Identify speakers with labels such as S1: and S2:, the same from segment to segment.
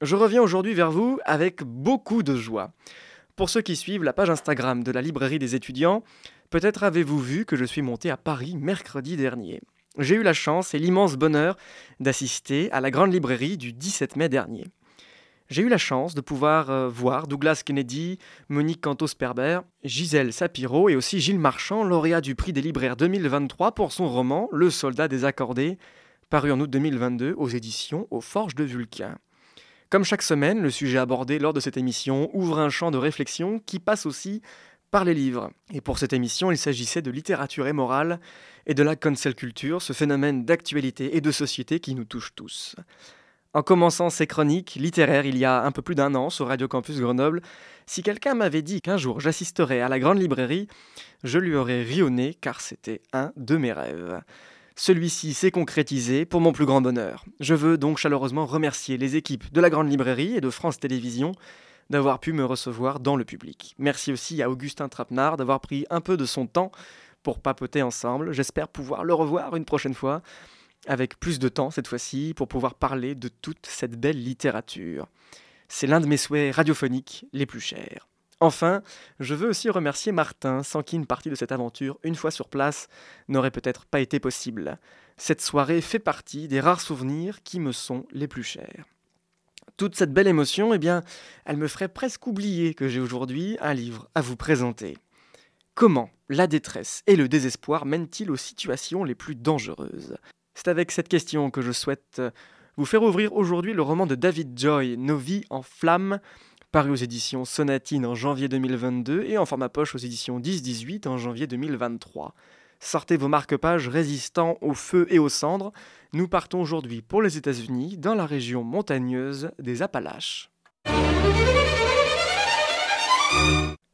S1: Je reviens aujourd'hui vers vous avec beaucoup de joie. Pour ceux qui suivent la page Instagram de la librairie des étudiants, peut-être avez-vous vu que je suis monté à Paris mercredi dernier. J'ai eu la chance et l'immense bonheur d'assister à la grande librairie du 17 mai dernier. J'ai eu la chance de pouvoir euh, voir Douglas Kennedy, Monique Cantos-Perber, Gisèle Sapiro et aussi Gilles Marchand, lauréat du prix des libraires 2023 pour son roman Le soldat désaccordé, paru en août 2022 aux éditions Aux Forges de Vulcain. Comme chaque semaine, le sujet abordé lors de cette émission ouvre un champ de réflexion qui passe aussi par les livres. Et pour cette émission, il s'agissait de littérature et morale et de la cancel culture, ce phénomène d'actualité et de société qui nous touche tous. En commençant ces chroniques littéraires il y a un peu plus d'un an sur Radio Campus Grenoble, si quelqu'un m'avait dit qu'un jour j'assisterais à la grande librairie, je lui aurais rionné car c'était un de mes rêves. Celui-ci s'est concrétisé pour mon plus grand bonheur. Je veux donc chaleureusement remercier les équipes de la Grande Librairie et de France Télévisions d'avoir pu me recevoir dans le public. Merci aussi à Augustin Trapenard d'avoir pris un peu de son temps pour papoter ensemble. J'espère pouvoir le revoir une prochaine fois avec plus de temps cette fois-ci pour pouvoir parler de toute cette belle littérature. C'est l'un de mes souhaits radiophoniques les plus chers. Enfin, je veux aussi remercier Martin, sans qui une partie de cette aventure, une fois sur place, n'aurait peut-être pas été possible. Cette soirée fait partie des rares souvenirs qui me sont les plus chers. Toute cette belle émotion, eh bien, elle me ferait presque oublier que j'ai aujourd'hui un livre à vous présenter. Comment la détresse et le désespoir mènent-ils aux situations les plus dangereuses? C'est avec cette question que je souhaite vous faire ouvrir aujourd'hui le roman de David Joy, Nos vies en flammes, paru aux éditions Sonatine en janvier 2022 et en format poche aux éditions 10-18 en janvier 2023. Sortez vos marque-pages résistants au feu et aux cendres. Nous partons aujourd'hui pour les États-Unis, dans la région montagneuse des Appalaches.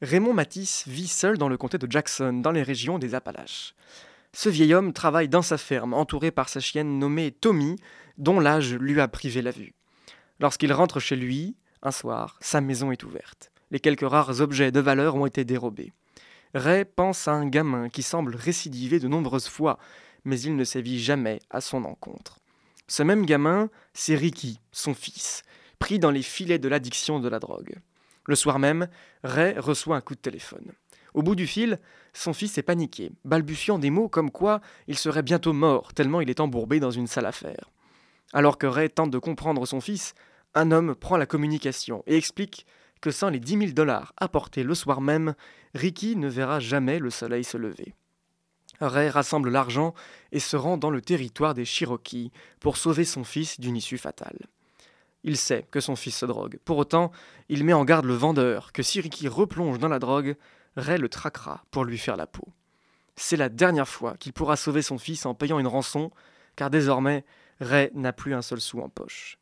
S1: Raymond Matisse vit seul dans le comté de Jackson, dans les régions des Appalaches. Ce vieil homme travaille dans sa ferme, entouré par sa chienne nommée Tommy, dont l'âge lui a privé la vue. Lorsqu'il rentre chez lui, un soir, sa maison est ouverte. Les quelques rares objets de valeur ont été dérobés. Ray pense à un gamin qui semble récidiver de nombreuses fois, mais il ne sévit jamais à son encontre. Ce même gamin, c'est Ricky, son fils, pris dans les filets de l'addiction de la drogue. Le soir même, Ray reçoit un coup de téléphone. Au bout du fil, son fils est paniqué, balbutiant des mots comme quoi il serait bientôt mort, tellement il est embourbé dans une sale affaire. Alors que Ray tente de comprendre son fils, un homme prend la communication et explique que sans les dix mille dollars apportés le soir même, Ricky ne verra jamais le soleil se lever. Ray rassemble l'argent et se rend dans le territoire des Cherokees pour sauver son fils d'une issue fatale. Il sait que son fils se drogue. Pour autant, il met en garde le vendeur que si Ricky replonge dans la drogue, Ray le traquera pour lui faire la peau. C'est la dernière fois qu'il pourra sauver son fils en payant une rançon, car désormais, Ray n'a plus un seul sou en poche.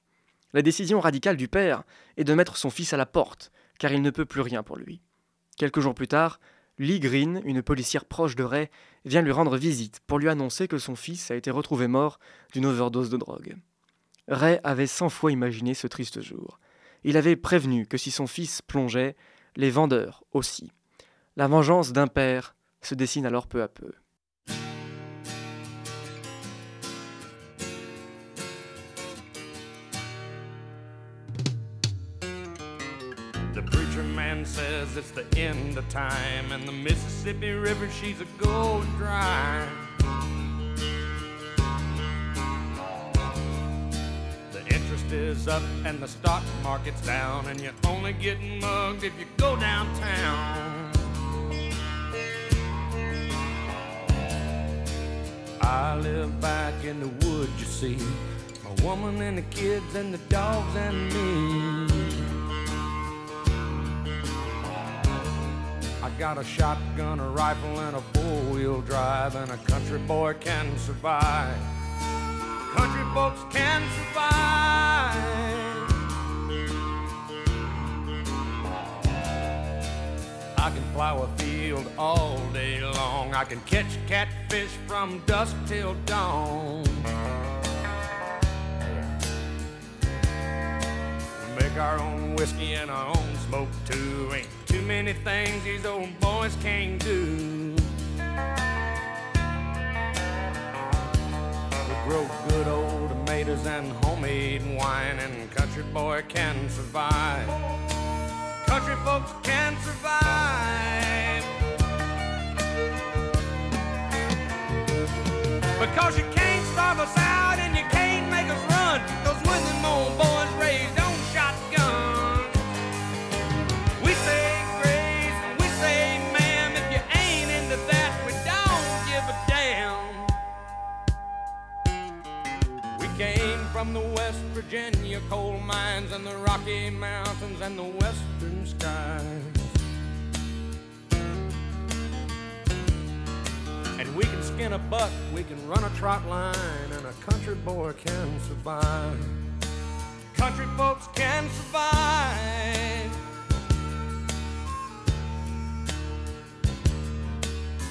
S1: La décision radicale du père est de mettre son fils à la porte, car il ne peut plus rien pour lui. Quelques jours plus tard, Lee Green, une policière proche de Ray, vient lui rendre visite pour lui annoncer que son fils a été retrouvé mort d'une overdose de drogue. Ray avait cent fois imaginé ce triste jour. Il avait prévenu que si son fils plongeait, les vendeurs aussi. La vengeance d'un père se dessine alors peu à peu. Says it's the end of time, and the Mississippi River, she's a going dry. The interest is up and the stock market's down, and you're only getting mugged if you go downtown. I live back in the woods, you see. My woman and the kids and the dogs and me. Got a shotgun, a rifle, and a four-wheel drive, and a country boy can survive. Country folks can survive.
S2: I can plow a field all day long. I can catch catfish from dusk till dawn. Make our own whiskey and our own smoke too. Ain't too many things these old boys can't do. We grow good old tomatoes and homemade wine, and country boy can survive. Country folks can survive. Because you can't starve us out from the West Virginia coal mines and the Rocky Mountains and the western skies. And we can skin a buck, we can run a trot line, and a country boy can survive. Country folks can survive.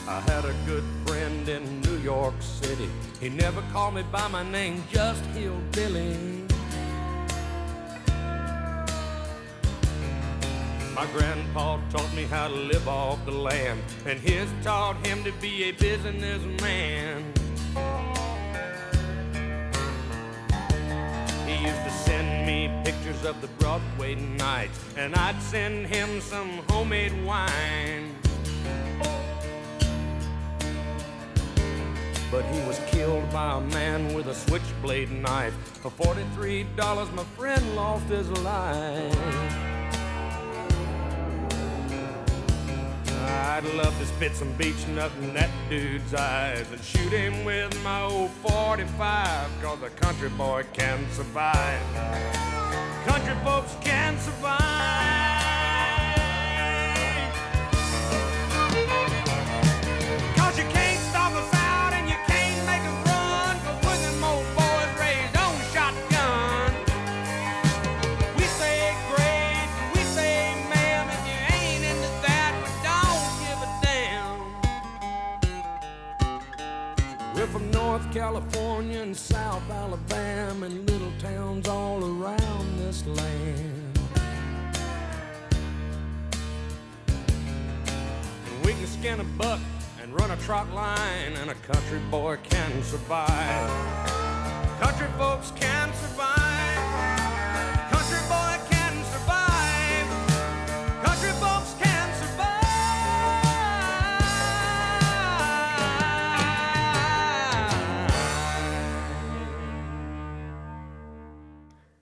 S2: I had a good friend in York City. He never called me by my name, just Hillbilly. My grandpa taught me how to live off the land, and his taught him to be a businessman. He used to send me pictures of the Broadway nights, and I'd send him some homemade wine. But he was killed by a man with a switchblade knife. For $43, my friend lost his life. I'd love to spit some beach nut in that dude's eyes and shoot him with my old 45, cause a country boy can survive. Country folks can survive. California and South Alabama and little towns all around this land. And we can skin a buck and run a trot line, and a country boy can survive. Country folks can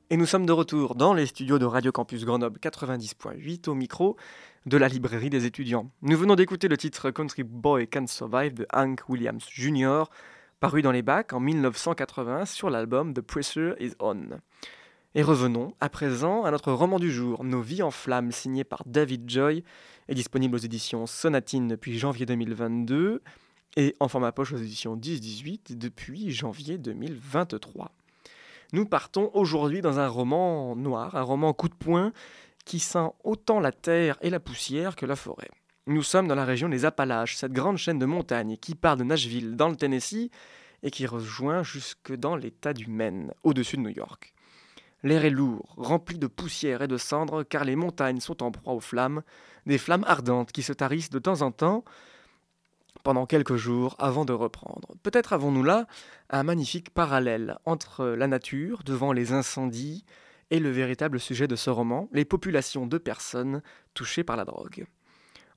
S1: Et nous sommes de retour dans les studios de Radio Campus Grenoble 90.8 au micro de la librairie des étudiants. Nous venons d'écouter le titre Country Boy Can Survive de Hank Williams Jr., paru dans les bacs en 1980 sur l'album The Pressure Is On. Et revenons à présent à notre roman du jour, Nos vies en flammes, signé par David Joy, est disponible aux éditions Sonatine depuis janvier 2022 et en format poche aux éditions 10-18 depuis janvier 2023. Nous partons aujourd'hui dans un roman noir, un roman coup de poing qui sent autant la terre et la poussière que la forêt. Nous sommes dans la région des Appalaches, cette grande chaîne de montagnes qui part de Nashville dans le Tennessee et qui rejoint jusque dans l'état du Maine, au-dessus de New York. L'air est lourd, rempli de poussière et de cendres car les montagnes sont en proie aux flammes, des flammes ardentes qui se tarissent de temps en temps pendant quelques jours avant de reprendre. Peut-être avons-nous là un magnifique parallèle entre la nature devant les incendies et le véritable sujet de ce roman, les populations de personnes touchées par la drogue.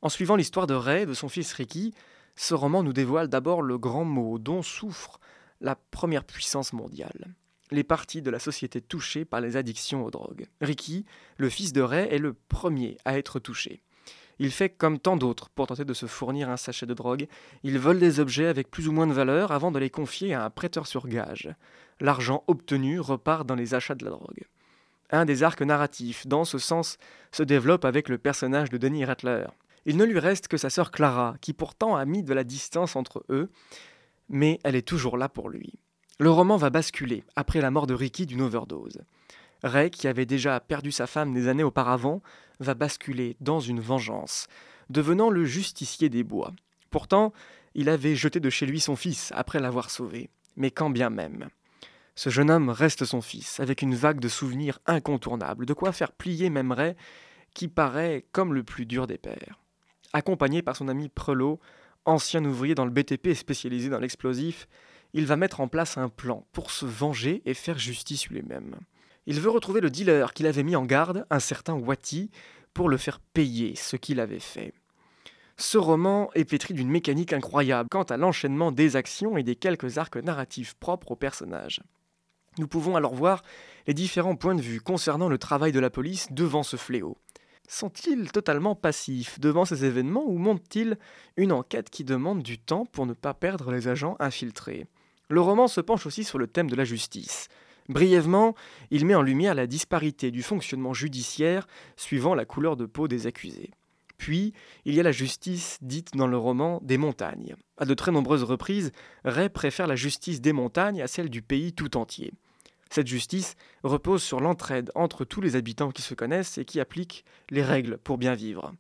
S1: En suivant l'histoire de Ray et de son fils Ricky, ce roman nous dévoile d'abord le grand mot dont souffre la première puissance mondiale. Les parties de la société touchées par les addictions aux drogues. Ricky, le fils de Ray, est le premier à être touché. Il fait comme tant d'autres pour tenter de se fournir un sachet de drogue. Il vole des objets avec plus ou moins de valeur avant de les confier à un prêteur sur gage. L'argent obtenu repart dans les achats de la drogue. Un des arcs narratifs, dans ce sens, se développe avec le personnage de Denis Rattler. Il ne lui reste que sa sœur Clara, qui pourtant a mis de la distance entre eux, mais elle est toujours là pour lui. Le roman va basculer après la mort de Ricky d'une overdose. Ray, qui avait déjà perdu sa femme des années auparavant, va basculer dans une vengeance, devenant le justicier des bois. Pourtant, il avait jeté de chez lui son fils après l'avoir sauvé, mais quand bien même. Ce jeune homme reste son fils, avec une vague de souvenirs incontournables, de quoi faire plier même Ray, qui paraît comme le plus dur des pères. Accompagné par son ami Prelot, ancien ouvrier dans le BTP spécialisé dans l'explosif, il va mettre en place un plan pour se venger et faire justice lui-même. Il veut retrouver le dealer qu'il avait mis en garde, un certain Wati, pour le faire payer ce qu'il avait fait. Ce roman est pétri d'une mécanique incroyable quant à l'enchaînement des actions et des quelques arcs narratifs propres aux personnages. Nous pouvons alors voir les différents points de vue concernant le travail de la police devant ce fléau. Sont-ils totalement passifs devant ces événements ou montent-ils une enquête qui demande du temps pour ne pas perdre les agents infiltrés? Le roman se penche aussi sur le thème de la justice. Brièvement, il met en lumière la disparité du fonctionnement judiciaire suivant la couleur de peau des accusés. Puis, il y a la justice dite dans le roman des montagnes. À de très nombreuses reprises, Ray préfère la justice des montagnes à celle du pays tout entier. Cette justice repose sur l'entraide entre tous les habitants qui se connaissent et qui appliquent les règles pour bien vivre.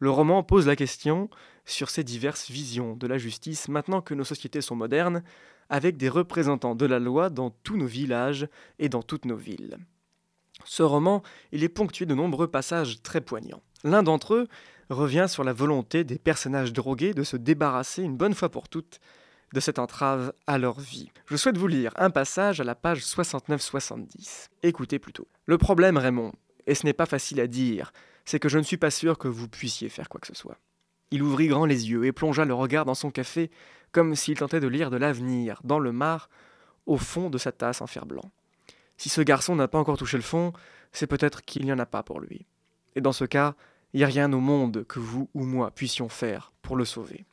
S1: Le roman pose la question sur ces diverses visions de la justice maintenant que nos sociétés sont modernes, avec des représentants de la loi dans tous nos villages et dans toutes nos villes. Ce roman, il est ponctué de nombreux passages très poignants. L'un d'entre eux revient sur la volonté des personnages drogués de se débarrasser une bonne fois pour toutes de cette entrave à leur vie. Je souhaite vous lire un passage à la page 69-70. Écoutez plutôt. Le problème, Raymond, et ce n'est pas facile à dire, c'est que je ne suis pas sûr que vous puissiez faire quoi que ce soit. Il ouvrit grand les yeux et plongea le regard dans son café comme s'il tentait de lire de l'avenir dans le mar au fond de sa tasse en fer blanc. Si ce garçon n'a pas encore touché le fond, c'est peut-être qu'il n'y en a pas pour lui. Et dans ce cas, il n'y a rien au monde que vous ou moi puissions faire pour le sauver.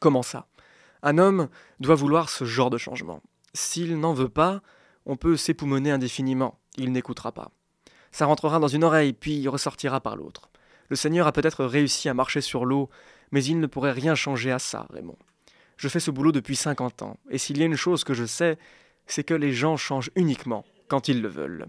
S1: Comment ça? Un homme doit vouloir ce genre de changement. S'il n'en veut pas, on peut s'époumoner indéfiniment, il n'écoutera pas. Ça rentrera dans une oreille, puis ressortira par l'autre. Le Seigneur a peut-être réussi à marcher sur l'eau, mais il ne pourrait rien changer à ça, Raymond. Je fais ce boulot depuis 50 ans, et s'il y a une chose que je sais, c'est que les gens changent uniquement quand ils le veulent.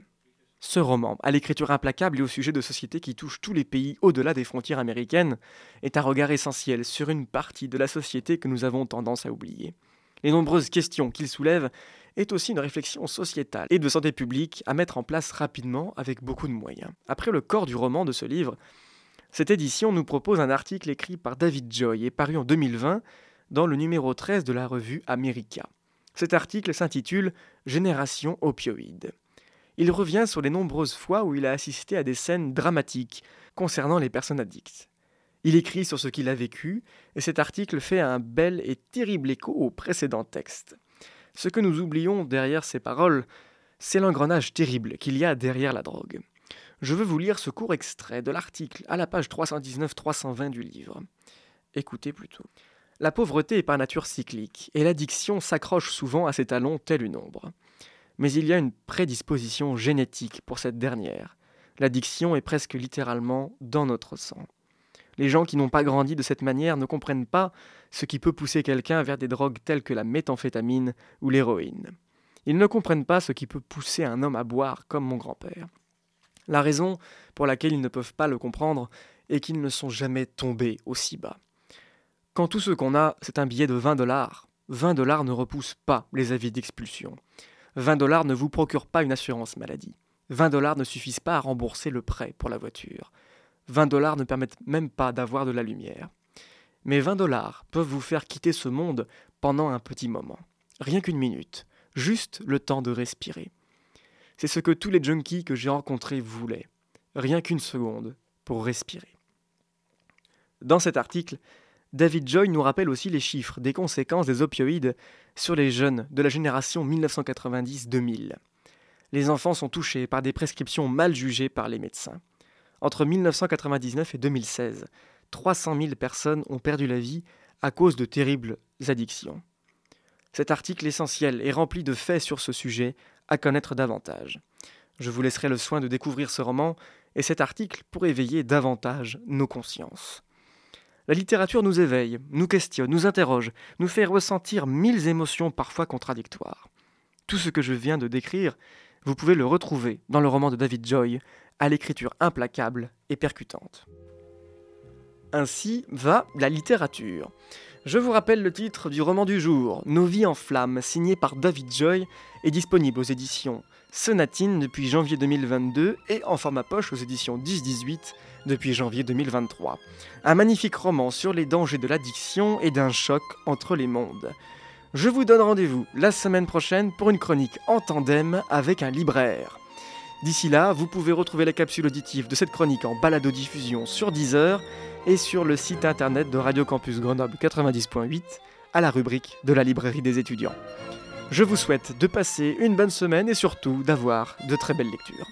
S1: Ce roman, à l'écriture implacable et au sujet de sociétés qui touchent tous les pays au-delà des frontières américaines, est un regard essentiel sur une partie de la société que nous avons tendance à oublier. Les nombreuses questions qu'il soulève est aussi une réflexion sociétale et de santé publique à mettre en place rapidement avec beaucoup de moyens. Après le corps du roman de ce livre, cette édition nous propose un article écrit par David Joy et paru en 2020 dans le numéro 13 de la revue America. Cet article s'intitule Génération opioïde il revient sur les nombreuses fois où il a assisté à des scènes dramatiques concernant les personnes addictes. Il écrit sur ce qu'il a vécu, et cet article fait un bel et terrible écho au précédent texte. Ce que nous oublions derrière ces paroles, c'est l'engrenage terrible qu'il y a derrière la drogue. Je veux vous lire ce court extrait de l'article à la page 319-320 du livre. Écoutez plutôt. La pauvreté est par nature cyclique, et l'addiction s'accroche souvent à ses talons tel une ombre mais il y a une prédisposition génétique pour cette dernière. L'addiction est presque littéralement dans notre sang. Les gens qui n'ont pas grandi de cette manière ne comprennent pas ce qui peut pousser quelqu'un vers des drogues telles que la méthamphétamine ou l'héroïne. Ils ne comprennent pas ce qui peut pousser un homme à boire comme mon grand-père. La raison pour laquelle ils ne peuvent pas le comprendre est qu'ils ne sont jamais tombés aussi bas. Quand tout ce qu'on a, c'est un billet de 20 dollars, 20 dollars ne repoussent pas les avis d'expulsion. 20 dollars ne vous procurent pas une assurance maladie. 20 dollars ne suffisent pas à rembourser le prêt pour la voiture. 20 dollars ne permettent même pas d'avoir de la lumière. Mais 20 dollars peuvent vous faire quitter ce monde pendant un petit moment. Rien qu'une minute. Juste le temps de respirer. C'est ce que tous les junkies que j'ai rencontrés voulaient. Rien qu'une seconde pour respirer. Dans cet article, David Joy nous rappelle aussi les chiffres des conséquences des opioïdes sur les jeunes de la génération 1990-2000. Les enfants sont touchés par des prescriptions mal jugées par les médecins. Entre 1999 et 2016, 300 000 personnes ont perdu la vie à cause de terribles addictions. Cet article essentiel est rempli de faits sur ce sujet à connaître davantage. Je vous laisserai le soin de découvrir ce roman et cet article pour éveiller davantage nos consciences. La littérature nous éveille, nous questionne, nous interroge, nous fait ressentir mille émotions parfois contradictoires. Tout ce que je viens de décrire vous pouvez le retrouver dans le roman de David Joy, à l'écriture implacable et percutante. Ainsi va la littérature. Je vous rappelle le titre du roman du jour, Nos vies en flammes, signé par David Joy, est disponible aux éditions Sonatine depuis janvier 2022 et en format poche aux éditions 10-18 depuis janvier 2023. Un magnifique roman sur les dangers de l'addiction et d'un choc entre les mondes. Je vous donne rendez-vous la semaine prochaine pour une chronique en tandem avec un libraire. D'ici là, vous pouvez retrouver la capsule auditive de cette chronique en balado-diffusion sur Deezer et sur le site internet de Radio Campus Grenoble 90.8 à la rubrique de la librairie des étudiants. Je vous souhaite de passer une bonne semaine et surtout d'avoir de très belles lectures.